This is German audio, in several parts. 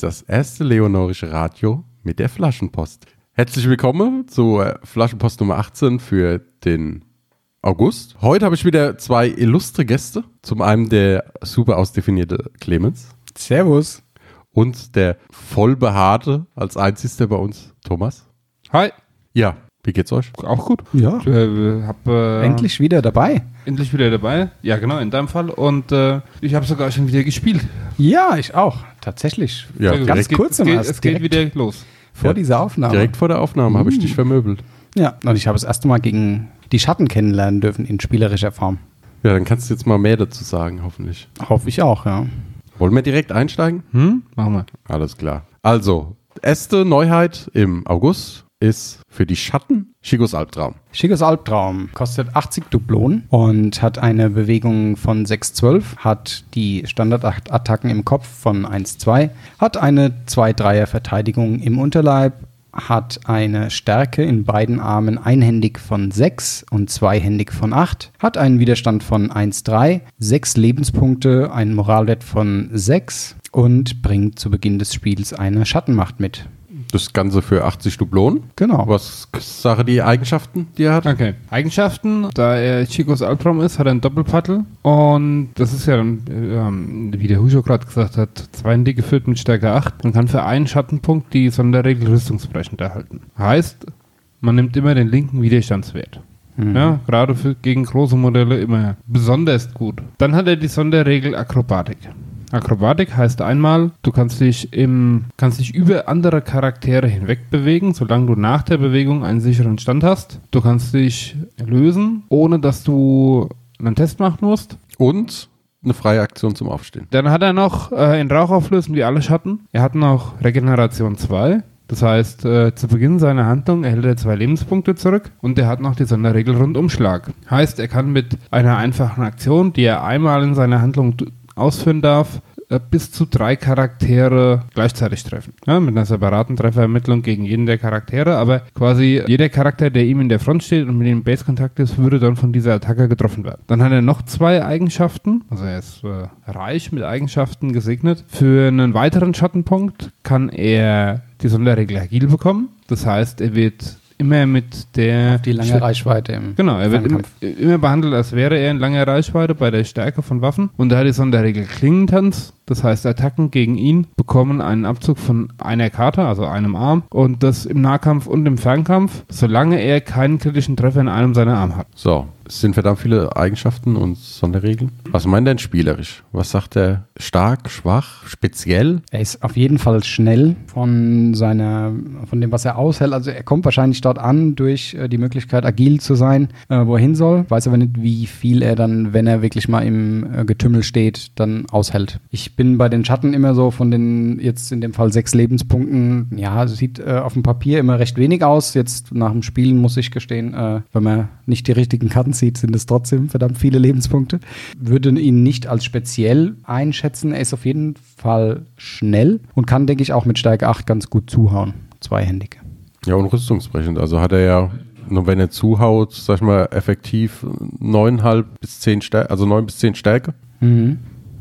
ist das erste leonorische Radio mit der Flaschenpost. Herzlich willkommen zur Flaschenpost Nummer 18 für den August. Heute habe ich wieder zwei illustre Gäste. Zum einen der super ausdefinierte Clemens Servus. und der vollbehaarte als einzigster bei uns Thomas. Hi, Ja, wie geht's euch? auch gut. Ja. Ich äh, hab, äh, Endlich wieder dabei. endlich wieder dabei. Ja, genau, in deinem Fall. Und äh, ich habe sogar schon wieder gespielt. Ja, ich auch. Tatsächlich. Ja, gut. ganz es kurz es geht, erst, es geht wieder los. Vor Ja, dieser Aufnahme. Direkt vor der Aufnahme habe ich dich vermöbelt. Ja, und ich habe das erste Mal gegen die Schatten kennenlernen dürfen in spielerischer Form. Ja, dann kannst du jetzt mal mehr dazu sagen, hoffentlich. Hoffe ich auch, ja. Wollen wir direkt einsteigen? Hm? Machen wir. Alles klar. Also, erste Neuheit im August ist für die Schatten Shigos Albtraum. Schickes Albtraum kostet 80 Dublonen und hat eine Bewegung von 6,12, hat die Standardattacken im Kopf von 1,2, hat eine 2-3er Verteidigung im Unterleib, hat eine Stärke in beiden Armen einhändig von 6 und zweihändig von 8, hat einen Widerstand von 1,3, 6 Lebenspunkte, einen Moralwert von 6 und bringt zu Beginn des Spiels eine Schattenmacht mit. Das Ganze für 80 Dublonen. Genau. Was Sache die Eigenschaften, die er hat? Okay. Eigenschaften, da er Chicos Albtraum ist, hat er einen Doppelpaddel. Und das ist ja dann, ähm, wie der Hujo gerade gesagt hat, zweihändig gefüllt mit Stärke 8. Man kann für einen Schattenpunkt die Sonderregel rüstungsbrechend erhalten. Heißt, man nimmt immer den linken Widerstandswert. Mhm. Ja, gerade für, gegen große Modelle immer besonders gut. Dann hat er die Sonderregel Akrobatik. Akrobatik heißt einmal, du kannst dich im, kannst dich über andere Charaktere hinweg bewegen, solange du nach der Bewegung einen sicheren Stand hast. Du kannst dich lösen, ohne dass du einen Test machen musst. Und eine freie Aktion zum Aufstehen. Dann hat er noch äh, in Rauch auflösen wie alle Schatten. Er hat noch Regeneration 2. Das heißt, äh, zu Beginn seiner Handlung erhält er zwei Lebenspunkte zurück und er hat noch die Sonderregel Rundumschlag. Heißt, er kann mit einer einfachen Aktion, die er einmal in seiner Handlung ausführen darf, äh, bis zu drei Charaktere gleichzeitig treffen. Ja, mit einer separaten Trefferermittlung gegen jeden der Charaktere, aber quasi jeder Charakter, der ihm in der Front steht und mit dem Base-Kontakt ist, würde dann von dieser Attacke getroffen werden. Dann hat er noch zwei Eigenschaften, also er ist äh, reich mit Eigenschaften gesegnet. Für einen weiteren Schattenpunkt kann er die Sonderregel Agil bekommen. Das heißt, er wird immer mit der Die lange Reichweite im Genau, er wird immer, Fernkampf. immer behandelt, als wäre er in langer Reichweite bei der Stärke von Waffen. Und er hat die Sonderregel Klingentanz. Das heißt, Attacken gegen ihn bekommen einen Abzug von einer Karte, also einem Arm. Und das im Nahkampf und im Fernkampf, solange er keinen kritischen Treffer in einem seiner Arme hat. So, es sind verdammt viele Eigenschaften und Sonderregeln. Was meint denn spielerisch? Was sagt er? Stark, schwach, speziell? Er ist auf jeden Fall schnell von seiner, von dem, was er aushält. Also er kommt wahrscheinlich dort an durch äh, die Möglichkeit, agil zu sein, äh, wo er hin soll. Weiß aber nicht, wie viel er dann, wenn er wirklich mal im äh, Getümmel steht, dann aushält. Ich bin bei den Schatten immer so von den, jetzt in dem Fall sechs Lebenspunkten, ja, sieht auf dem Papier immer recht wenig aus. Jetzt nach dem Spielen muss ich gestehen, wenn man nicht die richtigen Karten sieht, sind es trotzdem verdammt viele Lebenspunkte. Würde ihn nicht als speziell einschätzen. Er ist auf jeden Fall schnell und kann, denke ich, auch mit Stärke 8 ganz gut zuhauen. Zweihändig. Ja, und rüstungsbrechend. Also hat er ja, nur wenn er zuhaut, sag ich mal, effektiv 9,5 bis 10 Stärke, also 9 bis 10 Stärke. Mhm.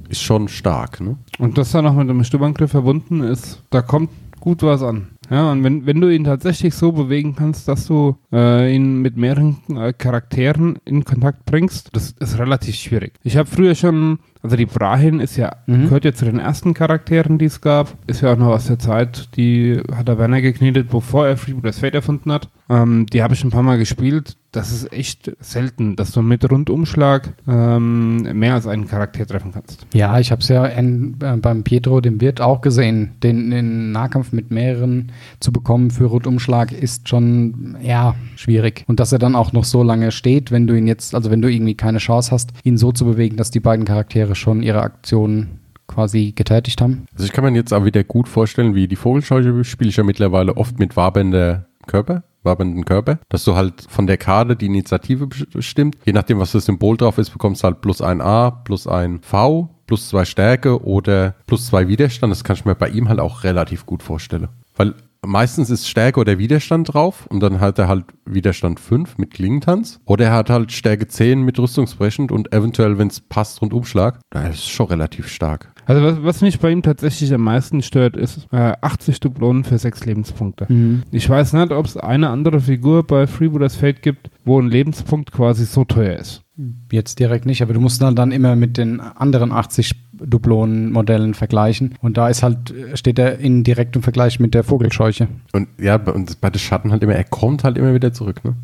Ist schon stark, ne? Und das dann noch mit einem Stummangriff verbunden ist, da kommt gut was an. Ja, und wenn, wenn du ihn tatsächlich so bewegen kannst, dass du äh, ihn mit mehreren äh, Charakteren in Kontakt bringst, das ist relativ schwierig. Ich habe früher schon Also die Brahin ist ja, Mhm. gehört ja zu den ersten Charakteren, die es gab. Ist ja auch noch aus der Zeit, die hat der Werner geknetet, bevor er Freebooters Fate erfunden hat. Ähm, die habe ich ein paar Mal gespielt. Das ist echt selten, dass du mit Rundumschlag ähm, mehr als einen Charakter treffen kannst. Ja, ich habe es ja in, äh, beim Pietro, dem Wirt, auch gesehen. Den, den Nahkampf mit mehreren zu bekommen für Rundumschlag ist schon, ja, schwierig. Und dass er dann auch noch so lange steht, wenn du ihn jetzt, also wenn du irgendwie keine Chance hast, ihn so zu bewegen, dass die beiden Charaktere schon ihre Aktionen quasi getätigt haben. Also ich kann mir jetzt auch wieder gut vorstellen, wie die Vogelscheuche spiele ich ja mittlerweile oft mit wabender Körper, wabenden Körper, dass du halt von der Karte die Initiative bestimmt. Je nachdem, was das Symbol drauf ist, bekommst du halt plus ein A, plus ein V, plus zwei Stärke oder plus zwei Widerstand. Das kann ich mir bei ihm halt auch relativ gut vorstellen. Weil meistens ist Stärke oder Widerstand drauf und dann hat er halt Widerstand 5 mit Klingentanz oder er hat halt Stärke 10 mit Rüstungsbrechend und eventuell, wenn es passt, Rundumschlag. Das ist schon relativ stark. Also was, was mich bei ihm tatsächlich am meisten stört, ist äh, 80 Dublonen für 6 Lebenspunkte. Ich weiß nicht, ob es eine andere Figur bei Freebooters Fate gibt, wo ein Lebenspunkt quasi so teuer ist. Jetzt direkt nicht, aber du musst dann, immer mit den anderen 80 Dublonen-Modellen vergleichen. Und da ist halt, steht er in direktem Vergleich mit der Vogelscheuche. Und ja, und bei den Schatten halt immer, er kommt halt immer wieder zurück, ne?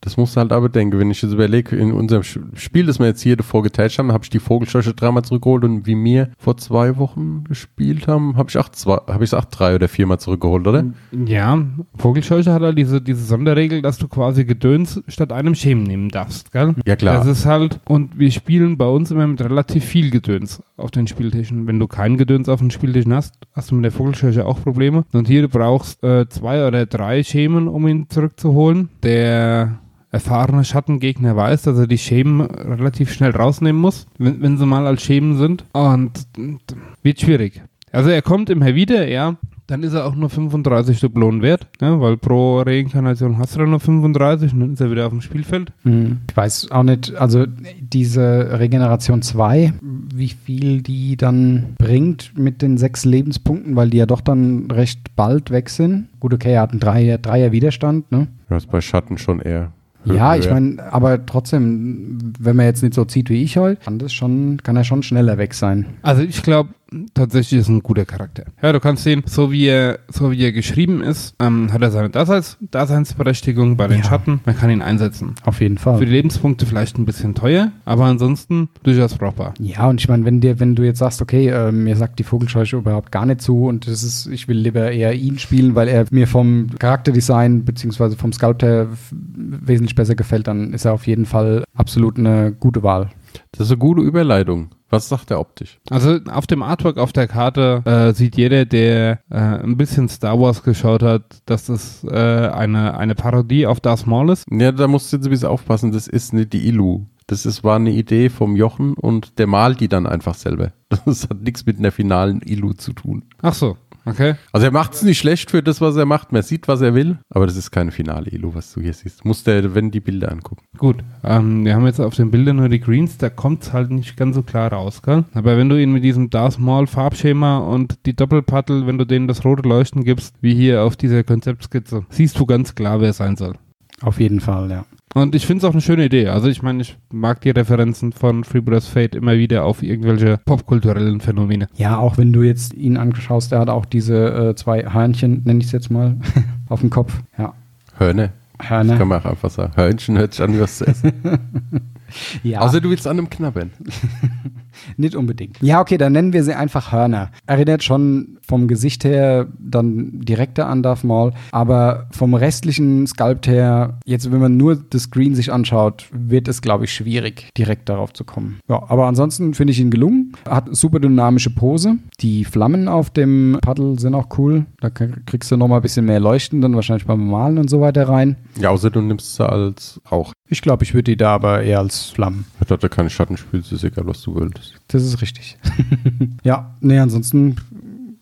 Das musst du halt aber denken, wenn ich jetzt überlege, in unserem Spiel, das wir jetzt hier davor geteilt haben, habe ich die Vogelscheuche dreimal zurückgeholt und wie wir vor zwei Wochen gespielt haben, habe ich auch zwei, habe ich es auch drei oder viermal zurückgeholt, oder? Ja, Vogelscheuche hat halt diese, diese Sonderregel, dass du quasi Gedöns statt einem Schemen nehmen darfst, gell? Ja, klar. Das ist halt, und wir spielen bei uns immer mit relativ viel Gedöns auf den Spieltischen. Wenn du kein Gedöns auf den Spieltischen hast, hast du mit der Vogelscheuche auch Probleme. Und hier du brauchst äh, zwei oder drei Schemen, um ihn zurückzuholen. Der erfahrene Schattengegner weiß, dass er die Schemen relativ schnell rausnehmen muss, wenn, wenn sie mal als Schemen sind. Und wird schwierig. Also er kommt immer wieder, ja. Dann ist er auch nur 35 Dublonen wert, ja, weil pro Reinkarnation hast du dann nur 35 und dann ist er wieder auf dem Spielfeld. Ich weiß auch nicht, also diese Regeneration 2, wie viel die dann bringt mit den sechs Lebenspunkten, weil die ja doch dann recht bald weg sind. Gut, okay, er hat einen Dreier, Dreier Widerstand, ne? Das ist bei Schatten schon eher. Ja, ich meine, aber trotzdem, wenn man jetzt nicht so zieht wie ich heute, kann das schon, kann er schon schneller weg sein. Also ich glaube, tatsächlich ist ein guter Charakter. Ja, du kannst sehen, so wie er, so wie er geschrieben ist, ähm, hat er seine Daseins, Daseinsberechtigung bei den Ja. Schatten. Man kann ihn einsetzen. Auf jeden Fall. Für die Lebenspunkte vielleicht ein bisschen teuer, aber ansonsten durchaus brauchbar. Ja, und ich meine, wenn dir, wenn du jetzt sagst, okay, äh, mir sagt die Vogelscheuche überhaupt gar nicht zu und das ist, ich will lieber eher ihn spielen, weil er mir vom Charakterdesign beziehungsweise vom Sculpt her f- wesentlich besser gefällt, dann ist er auf jeden Fall absolut eine gute Wahl. Das ist eine gute Überleitung. Was sagt er optisch? Also auf dem Artwork auf der Karte äh, sieht jeder, der äh, ein bisschen Star Wars geschaut hat, dass das äh, eine, eine Parodie auf Darth Maul ist. Ja, da musst du jetzt ein bisschen aufpassen, das ist nicht die Ilu. Das ist, war eine Idee vom Jochen und der malt die dann einfach selber. Das hat nichts mit einer finalen Ilu zu tun. Ach so, okay. Also er macht es nicht schlecht für das, was er macht. Man sieht, was er will, aber das ist keine finale Ilu, was du hier siehst. Musst du, wenn die Bilder angucken. Gut, ähm, wir haben jetzt auf den Bildern nur die Greens, da kommt es halt nicht ganz so klar raus, gell? Aber wenn du ihn mit diesem Darth Maul Farbschema und die Doppelpaddel, wenn du denen das rote Leuchten gibst, wie hier auf dieser Konzeptskizze, siehst du ganz klar, wer es sein soll. Auf jeden Fall, ja. Und ich finde es auch eine schöne Idee. Also ich meine, ich mag die Referenzen von Freebooters Fate immer wieder auf irgendwelche popkulturellen Phänomene. Ja, auch wenn du jetzt ihn anschaust, er hat auch diese äh, zwei Hörnchen, nenne ich es jetzt mal, auf dem Kopf. Ja. Hörner. Das kann man auch einfach sagen. Hörnchen hört sich an, wie was zu essen. Ja. Außer du willst an einem knabbern. Nicht unbedingt. Ja, okay, dann nennen wir sie einfach Hörner. Erinnert schon vom Gesicht her dann direkter an Darth Maul, aber vom restlichen Sculpt her, jetzt wenn man nur das Screen sich anschaut, wird es, glaube ich, schwierig, direkt darauf zu kommen. Ja, aber ansonsten finde ich ihn gelungen. Hat super dynamische Pose. Die Flammen auf dem Paddel sind auch cool. Da kriegst du noch mal ein bisschen mehr Leuchten, dann wahrscheinlich beim Malen und so weiter rein. Ja, außer du nimmst sie als Rauch. Ich glaube, ich würde die da aber eher als Flammen. Hat er keine Schattenspiel, ist egal, was du willst. Das ist richtig. ja, nee, ansonsten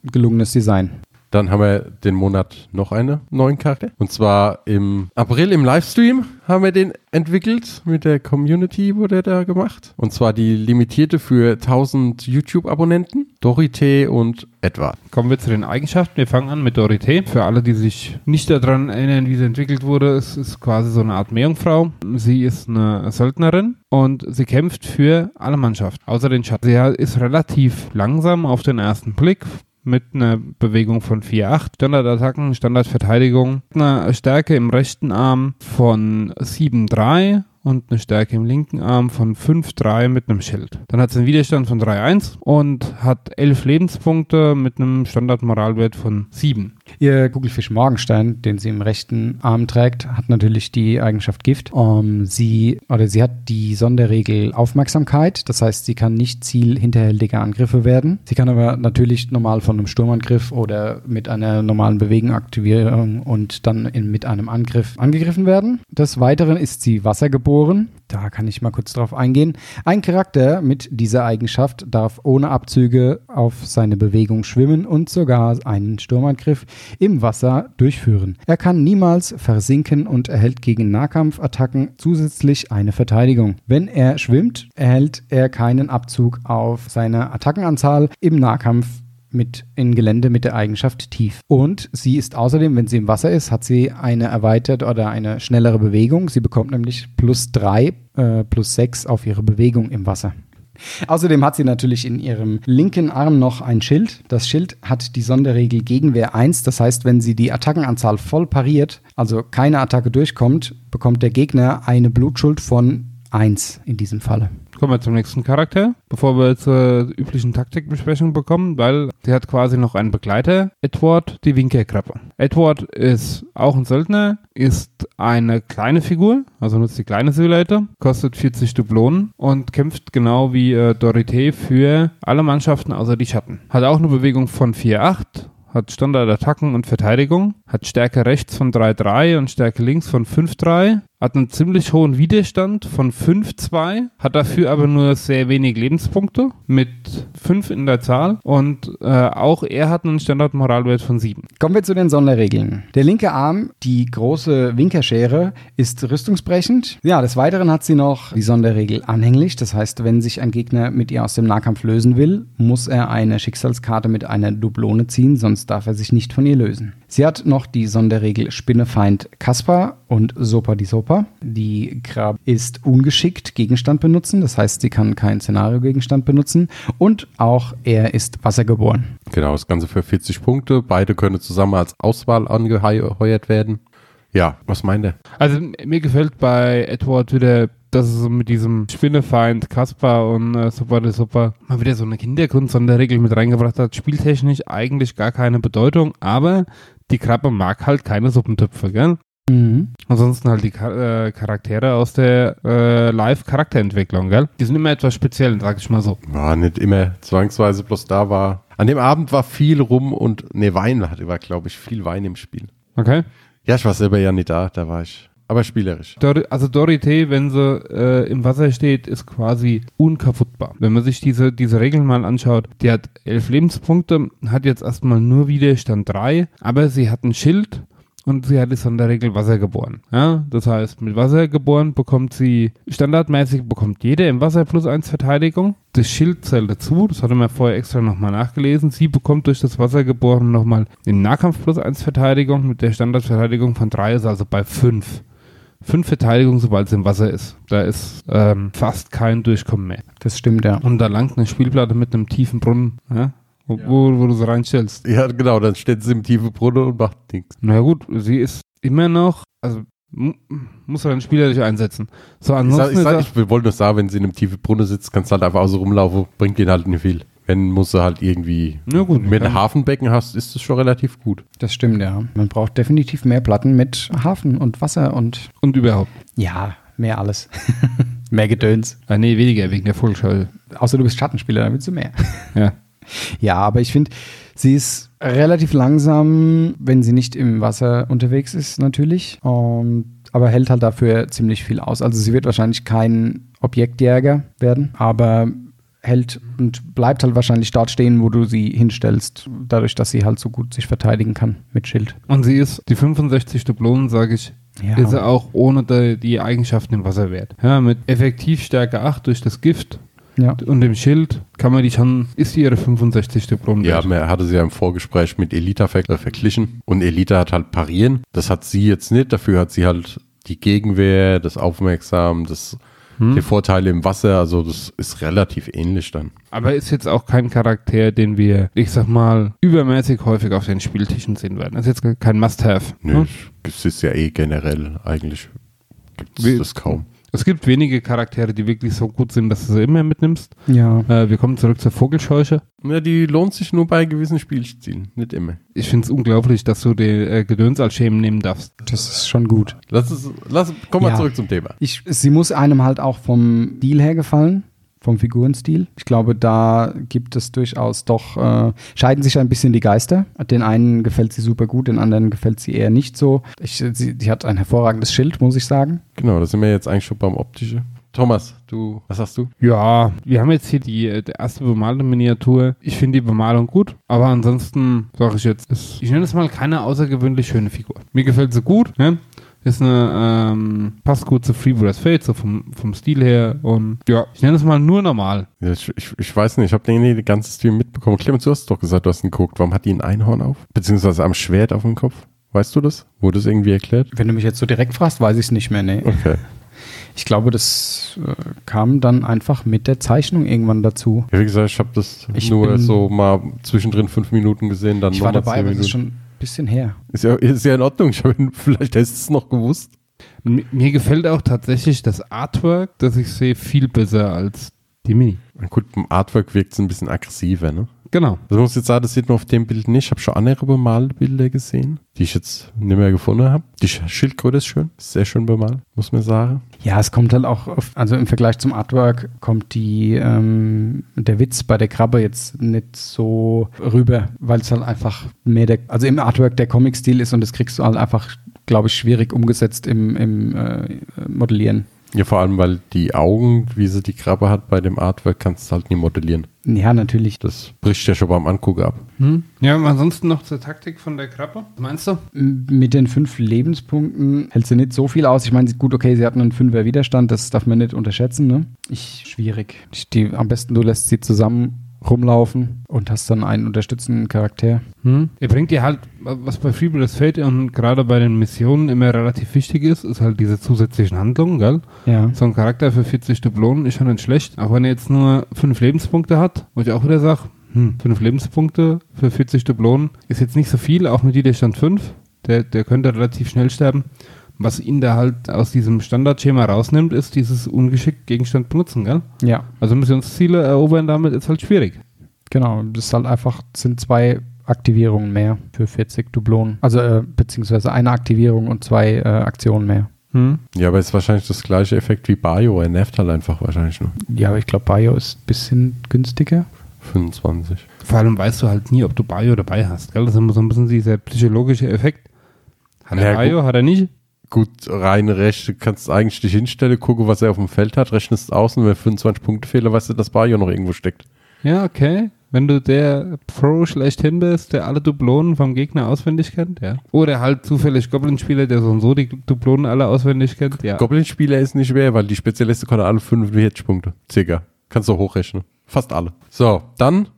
gelungenes Design. Dann haben wir den Monat noch einen neuen Charakter. Und zwar im April im Livestream haben wir den entwickelt. Mit der Community wurde da gemacht. Und zwar die limitierte für 1000 YouTube-Abonnenten. Dorothee und Edward. Kommen wir zu den Eigenschaften. Wir fangen an mit Dorothee. Für alle, die sich nicht daran erinnern, wie sie entwickelt wurde, es ist quasi so eine Art Meerjungfrau. Sie ist eine Söldnerin und sie kämpft für alle Mannschaften, außer den Schatten. Sie ist relativ langsam auf den ersten Blick mit einer Bewegung von 4,8. Standardattacken, Standardverteidigung, eine Stärke im rechten Arm von 7,3 und eine Stärke im linken Arm von 5,3 mit einem Schild. Dann hat sie einen Widerstand von 3,1 und hat 11 Lebenspunkte mit einem Standardmoralwert von 7. Ihr Kugelfisch Morgenstein, den sie im rechten Arm trägt, hat natürlich die Eigenschaft Gift. Um, sie, oder sie hat die Sonderregel Aufmerksamkeit, das heißt, sie kann nicht Ziel hinterhältiger Angriffe werden. Sie kann aber natürlich normal von einem Sturmangriff oder mit einer normalen Bewegung aktivieren und dann in, mit einem Angriff angegriffen werden. Des Weiteren ist sie wassergeboren da kann ich mal kurz drauf eingehen. Ein Charakter mit dieser Eigenschaft darf ohne Abzüge auf seine Bewegung schwimmen und sogar einen Sturmangriff im Wasser durchführen. Er kann niemals versinken und erhält gegen Nahkampfattacken zusätzlich eine Verteidigung. Wenn er schwimmt, erhält er keinen Abzug auf seine Attackenanzahl im Nahkampf mit in Gelände mit der Eigenschaft tief. Und sie ist außerdem, wenn sie im Wasser ist, hat sie eine erweiterte oder eine schnellere Bewegung. Sie bekommt nämlich plus 3, äh, plus 6 auf ihre Bewegung im Wasser. Außerdem hat sie natürlich in ihrem linken Arm noch ein Schild. Das Schild hat die Sonderregel Gegenwehr 1. Das heißt, wenn sie die Attackenanzahl voll pariert, also keine Attacke durchkommt, bekommt der Gegner eine Blutschuld von 1 in diesem Falle. Kommen wir zum nächsten Charakter, bevor wir zur üblichen Taktikbesprechung bekommen, weil sie hat quasi noch einen Begleiter, Edward, die Winkelkrabbe. Edward ist auch ein Söldner, ist eine kleine Figur, also nutzt die kleine Simulator, kostet 40 Dublonen und kämpft genau wie äh, Dorothee für alle Mannschaften außer die Schatten. Hat auch eine Bewegung von 4,8 hat Standardattacken und Verteidigung, hat Stärke rechts von 3,3 und Stärke links von 5,3, hat einen ziemlich hohen Widerstand von 5,2, hat dafür aber nur sehr wenig Lebenspunkte mit 5 in der Zahl und äh, auch er hat einen Standardmoralwert von 7. Kommen wir zu den Sonderregeln. Der linke Arm, die große Winkerschere, ist rüstungsbrechend. Ja, des Weiteren hat sie noch die Sonderregel anhänglich. Das heißt, wenn sich ein Gegner mit ihr aus dem Nahkampf lösen will, muss er eine Schicksalskarte mit einer Dublone ziehen, sonst darf er sich nicht von ihr lösen. Sie hat noch die Sonderregel Spinnefeind Kaspar und Sopa die Sopa. Die Grab ist ungeschickt Gegenstand benutzen, das heißt, sie kann keinen Szenario-Gegenstand benutzen und auch er ist wassergeboren. Genau, das Ganze für 40 Punkte. Beide können zusammen als Auswahl angeheuert werden. Ja, was meint er? Also mir gefällt bei Edward wieder dass es so mit diesem Spinnefeind Kaspar und äh, Super de Super mal wieder so eine Hintergrund-Sonderregel mit reingebracht hat. Spieltechnisch eigentlich gar keine Bedeutung, aber die Krabbe mag halt keine Suppentöpfe, gell? Mhm. Ansonsten halt die Char äh, Charaktere aus der äh, Live-Charakterentwicklung, gell? Die sind immer etwas speziell, sag ich mal so. War nicht immer zwangsweise, bloß da war. An dem Abend war viel rum und ne, Wein hatte, war, glaube ich, viel Wein im Spiel. Okay. Ja, ich war selber ja nicht da, da war ich. Aber spielerisch. Dor also Dorothee, wenn sie äh, im Wasser steht, ist quasi unkaputtbar. Wenn man sich diese, diese Regeln mal anschaut, die hat elf Lebenspunkte, hat jetzt erstmal nur Widerstand drei, aber sie hat ein Schild und sie hat ist in der Regel Wasser geboren. Ja, das heißt, mit Wasser geboren bekommt sie standardmäßig bekommt jeder im Wasser plus eins Verteidigung. Das Schild zählt dazu, das hatte man vorher extra nochmal nachgelesen. Sie bekommt durch das Wasser geboren nochmal im Nahkampf plus eins Verteidigung mit der Standardverteidigung von drei, ist also bei fünf fünf Verteidigungen, sobald es im Wasser ist. Da ist ähm, fast kein Durchkommen mehr. Das stimmt, ja. Und da langt eine Spielplatte mit einem tiefen Brunnen, ja? Wo, ja. wo, wo, du sie reinstellst. Ja, genau, dann steht sie im tiefen Brunnen und macht nichts. Na gut, sie ist immer noch, also muss er den Spieler nicht einsetzen. So, ansonsten ich, sag, ich, sag, ich wollte nur sagen, wenn sie in einem tiefen Brunnen sitzt, kannst du halt einfach außen rumlaufen, bringt ihn halt nicht viel. Wenn musst du halt irgendwie ja, gut, mit einem Hafenbecken hast, ist das schon relativ gut. Das stimmt, ja. Man braucht definitiv mehr Platten mit Hafen und Wasser und. Und überhaupt. Ja, mehr alles. mehr Gedöns. Ah, nee, weniger wegen der Vollschall. Außer du bist Schattenspieler, dann willst du mehr. ja. Ja, aber ich finde, sie ist relativ langsam, wenn sie nicht im Wasser unterwegs ist, natürlich. Und, aber hält halt dafür ziemlich viel aus. Also sie wird wahrscheinlich kein Objektjäger werden, aber hält und bleibt halt wahrscheinlich dort stehen, wo du sie hinstellst, dadurch, dass sie halt so gut sich verteidigen kann mit Schild. Und sie ist, die 65 Dublonen, sage ich, Ja. ist sie auch ohne die, die Eigenschaften im Wasser wert. Ja, mit Effektivstärke 8 durch das Gift Ja. und dem Schild kann man die schon, ist sie ihre 65 Dublonen Ja, man hatte sie ja im Vorgespräch mit Elita ver äh, verglichen. Und Elita hat halt parieren. Das hat sie jetzt nicht. Dafür hat sie halt die Gegenwehr, das Aufmerksam, das, die Vorteile im Wasser. Also das ist relativ ähnlich dann. Aber ist jetzt auch kein Charakter, den wir, ich sag mal, übermäßig häufig auf den Spieltischen sehen werden. Das ist jetzt kein Must-Have. Nö, ne? es ist ja eh generell eigentlich gibt Wie- es das kaum. Es gibt wenige Charaktere, die wirklich so gut sind, dass du sie immer mitnimmst. Ja. Äh, wir kommen zurück zur Vogelscheuche. Ja, die lohnt sich nur bei gewissen Spielstilen, nicht immer. Ich finde es unglaublich, dass du den äh, Gedöns als Schemen nehmen darfst. Das ist schon gut. Lass es, lass, komm mal Ja. zurück zum Thema. Ich, sie muss einem halt auch vom Deal her gefallen, vom Figurenstil. Ich glaube, da gibt es durchaus doch, äh, scheiden sich ein bisschen die Geister. Den einen gefällt sie super gut, den anderen gefällt sie eher nicht so. Ich, sie, sie hat ein hervorragendes Schild, muss ich sagen. Genau, da sind wir jetzt eigentlich schon beim Optischen. Thomas, du, was sagst du? Ja, wir haben jetzt hier die, äh, die erste bemalte Miniatur. Ich finde die Bemalung gut, aber ansonsten sage ich jetzt, ist, ich nenne es mal keine außergewöhnlich schöne Figur. Mir gefällt sie gut, ne? Ist eine, ähm, passt gut zu Freebooters Fate, so vom, vom Stil her und ja, ich nenne es mal nur normal. Ja, ich, ich, ich weiß nicht, ich habe den nie den ganzen Stil mitbekommen. Clemens, du hast doch gesagt, du hast ihn geguckt. Warum hat die ein Einhorn auf? Beziehungsweise am Schwert auf dem Kopf? Weißt du das? Wurde das irgendwie erklärt? Wenn du mich jetzt so direkt fragst, weiß ich es nicht mehr. Nee. Okay. Ich glaube, das äh, kam dann einfach mit der Zeichnung irgendwann dazu. Ja, wie gesagt, ich habe das Ich nur bin- so mal zwischendrin fünf Minuten gesehen, dann Ich war dabei, zehn aber das Minuten. ist schon bisschen her. Ist ja, ist ja in Ordnung. Ich hab, vielleicht hättest du es noch gewusst. M mir gefällt auch tatsächlich das Artwork, das ich sehe, viel besser als die Mini. Gut, beim Artwork wirkt es ein bisschen aggressiver, ne? Genau. Also ich muss jetzt sagen, das sieht man auf dem Bild nicht. Ich habe schon andere bemalte Bilder gesehen, die ich jetzt nicht mehr gefunden habe. Die Sch- Schildkröte ist schön, ist sehr schön bemalt, muss man sagen. Ja, es kommt halt auch, auf, also im Vergleich zum Artwork kommt die, ähm, der Witz bei der Krabbe jetzt nicht so rüber, weil es halt einfach mehr der, also im Artwork der Comic-Stil ist und das kriegst du halt einfach, glaube ich, schwierig umgesetzt im, im äh, Modellieren. Ja, vor allem, weil die Augen, wie sie die Krabbe hat bei dem Artwork, kannst du halt nie modellieren. Ja, natürlich. Das bricht ja schon beim Angucken ab. Hm? Ja, ansonsten noch zur Taktik von der Krabbe. Was meinst du? Mit den fünf Lebenspunkten hält sie nicht so viel aus. Ich meine, gut, okay, sie hat einen Fünfer Widerstand, das darf man nicht unterschätzen. Ne? Ich, schwierig. Ich, die, am besten du lässt sie zusammen rumlaufen und hast dann einen unterstützenden Charakter. Hm? Er bringt dir halt, was bei Freebooters Fate und gerade bei den Missionen immer relativ wichtig ist, ist halt diese zusätzlichen Handlungen, gell? Ja. So ein Charakter für 40 Dublonen ist schon nicht schlecht. Auch wenn er jetzt nur 5 Lebenspunkte hat, wo ich auch wieder sage, hm, 5 Lebenspunkte für 40 Dublonen ist jetzt nicht so viel, auch mit Widerstand 5. Der, der könnte relativ schnell sterben. Was ihn da halt aus diesem Standardschema rausnimmt, ist dieses ungeschickt Gegenstand benutzen, gell? Ja, Also Missionsziele erobern damit ist halt schwierig. genau. Das ist halt einfach, sind zwei Aktivierungen mehr für 40 Dublonen. Also, äh, beziehungsweise eine Aktivierung und zwei äh, Aktionen mehr. Hm? Ja, aber es ist wahrscheinlich das gleiche Effekt wie Bayo. Er nervt halt einfach wahrscheinlich nur. Ja, aber ich glaube, Bio ist ein bisschen günstiger. 25. Vor allem weißt du halt nie, ob du Bayo dabei hast, gell? Das ist immer so ein bisschen dieser psychologische Effekt. Hat er Ja, Bayo, hat er nicht? Gut, rein recht, du kannst eigentlich dich hinstellen, gucken, was er auf dem Feld hat, rechnest aus und wenn 25 Punkte Fehler, weißt du, dass Bayo noch irgendwo steckt. Ja, okay. Wenn du der Pro schlechthin bist, der alle Dublonen vom Gegner auswendig kennt, ja. Oder halt zufällig Goblin-Spieler, der so und so die Dublonen alle auswendig kennt, ja. Goblin-Spieler ist nicht schwer, weil die Spezialisten können alle 45 Punkte. Circa. Kannst du hochrechnen. Fast alle. So, dann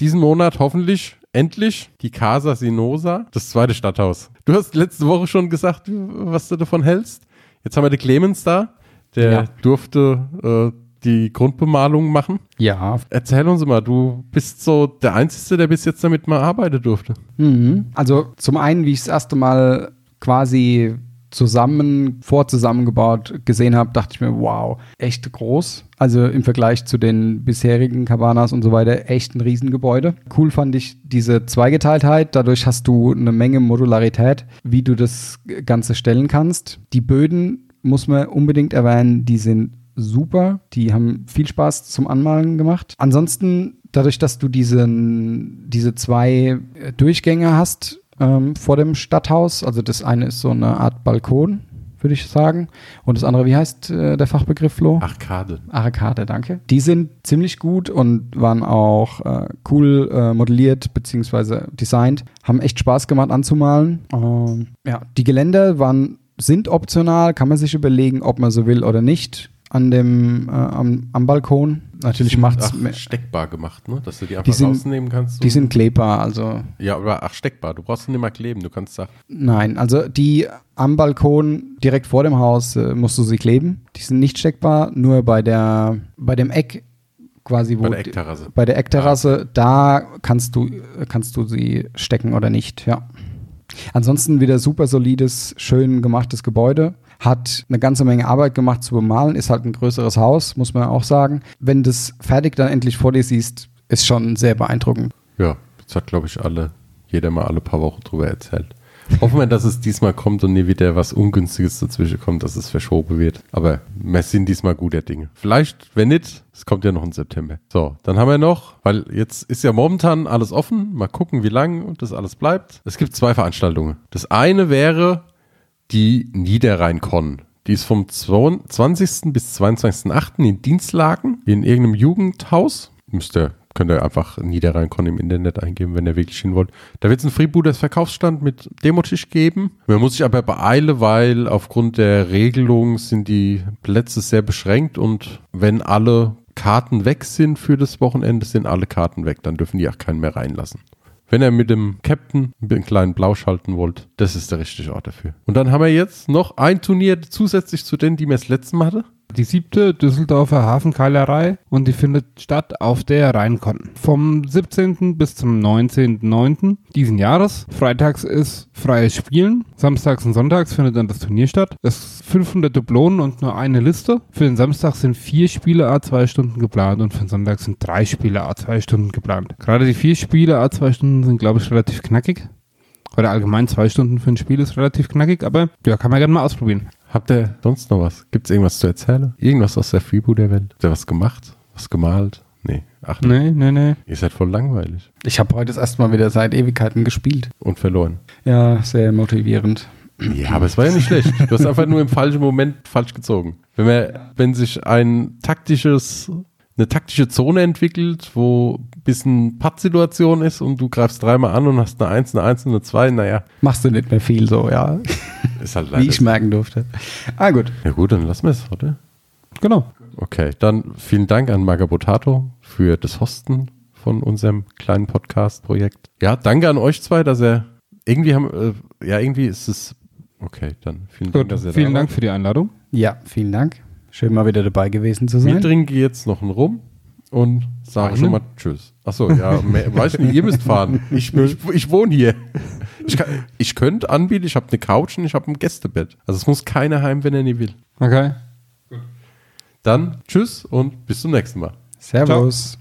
diesen Monat hoffentlich endlich die Casa Sinosa, das zweite Stadthaus. Du hast letzte Woche schon gesagt, was du davon hältst. Jetzt haben wir den Clemens da. Der Ja. durfte äh, die Grundbemalung machen. Ja. Erzähl uns mal, du bist so der Einzige, der bis jetzt damit mal arbeiten durfte. Mhm. Also zum einen, wie ich das erste Mal quasi zusammen, vorzusammengebaut gesehen habe, dachte ich mir, wow, echt groß. Also im Vergleich zu den bisherigen Cabanas und so weiter, echt ein Riesengebäude. Cool fand ich diese Zweigeteiltheit. Dadurch hast du eine Menge Modularität, wie du das Ganze stellen kannst. Die Böden muss man unbedingt erwähnen, die sind super. Die haben viel Spaß zum Anmalen gemacht. Ansonsten, dadurch, dass du diesen, diese zwei Durchgänge hast ähm, vor dem Stadthaus, also das eine ist so eine Art Balkon, würde ich sagen. Und das andere, wie heißt äh, der Fachbegriff, Flo? Arcade. Arcade, danke. Die sind ziemlich gut und waren auch äh, cool äh, modelliert bzw. designt. Haben echt Spaß gemacht anzumalen. Ähm, ja, die Geländer waren, sind optional, kann man sich überlegen, ob man so will oder nicht. An dem, äh, am, am Balkon. Natürlich macht es. Steckbar gemacht, ne? Dass du die einfach Die sind- rausnehmen kannst. Die sind klebbar, also ja, aber ach, steckbar. Du brauchst sie nicht mehr kleben. Du kannst da. Nein, also die am Balkon direkt vor dem Haus äh, musst du sie kleben. Die sind nicht steckbar, nur bei der bei dem Eck quasi wo Bei der Eckterrasse. bei der Eckterrasse, da kannst du kannst du sie stecken oder nicht, ja. Ansonsten wieder super solides, schön gemachtes Gebäude. Hat eine ganze Menge Arbeit gemacht zu bemalen, ist halt ein größeres Haus, muss man auch sagen. Wenn das fertig dann endlich vor dir siehst, ist schon sehr beeindruckend. Ja, das hat, glaube ich, alle, jeder mal alle paar Wochen drüber erzählt. Hoffen wir, dass es diesmal kommt und nie wieder was Ungünstiges dazwischen kommt, dass es verschoben wird. Aber wir sind diesmal guter Dinge. Vielleicht, wenn nicht, es kommt ja noch im September. So, dann haben wir noch, weil jetzt ist ja momentan alles offen. Mal gucken, wie lange das alles bleibt. Es gibt zwei Veranstaltungen. Das eine wäre die Niederrhein-Con. Die ist vom 20. bis 22.8. in Dienstlaken in irgendeinem Jugendhaus. Müsst könnt ihr einfach Niederrhein-Con im Internet eingeben, wenn ihr wirklich hin wollt. Da wird es einen Freebooters Verkaufsstand mit Demotisch geben. Man muss sich aber beeilen, weil aufgrund der Regelung sind die Plätze sehr beschränkt und wenn alle Karten weg sind für das Wochenende, sind alle Karten weg. Dann dürfen die auch keinen mehr reinlassen. Wenn ihr mit dem Captain einen kleinen Blausch halten wollt, das ist der richtige Ort dafür. Und dann haben wir jetzt noch ein Turnier zusätzlich zu denen, die wir das letzte Mal hatten. Die siebte Düsseldorfer Hafenkeilerei und die findet statt auf der Rheinkon. Vom 17. bis zum 19.09. diesen Jahres. Freitags ist freies Spielen. Samstags und sonntags findet dann das Turnier statt. Es sind 500 Dublonen und nur eine Liste. Für den Samstag sind vier Spiele a zwei Stunden geplant und für den Sonntag sind drei Spiele a zwei Stunden geplant. Gerade die vier Spiele a zwei Stunden sind, glaube ich, relativ knackig. Oder allgemein zwei Stunden für ein Spiel ist relativ knackig, aber ja, kann man gerne mal ausprobieren. Habt ihr sonst noch was? Gibt es irgendwas zu erzählen? Irgendwas aus der Freebooter-Welt? Habt ihr was gemacht? Was gemalt? Nee. Ach, Nee, nee, nee. ihr seid voll langweilig. Ich habe heute das erste Mal wieder seit Ewigkeiten gespielt. Und verloren. Ja, sehr motivierend. Ja, aber es war ja nicht schlecht. Du hast einfach nur im falschen Moment falsch gezogen. Wenn, man, wenn sich ein taktisches, eine taktische Zone entwickelt, wo ein bisschen Pattsituation ist und du greifst dreimal an und hast eine 1, eine 1 und eine 2, naja, Machst du nicht mehr viel so, ja. ist halt leider. Wie ich merken durfte. Ah, gut. ja gut, dann lassen wir es, oder? Genau. Okay, dann vielen Dank an Magabotato für das Hosten von unserem kleinen Podcast-Projekt. Ja, danke an euch zwei, dass ihr irgendwie haben, äh, ja, irgendwie ist es, okay, dann vielen Dank, Gut, dass ihr vielen da Dank für die Einladung. Ja, vielen Dank. Schön mal wieder dabei gewesen zu Wir sein. trinken jetzt noch einen Rum und Einen? schon mal Tschüss. Achso, ja, mehr, weiß ich nicht, ihr müsst fahren. Ich, ich, ich wohne hier. Ich, kann, ich könnte anbieten, ich habe eine Couch und ich habe ein Gästebett. Also es muss keiner heim, wenn er nie will. Okay. Dann Tschüss und bis zum nächsten Mal. Servus.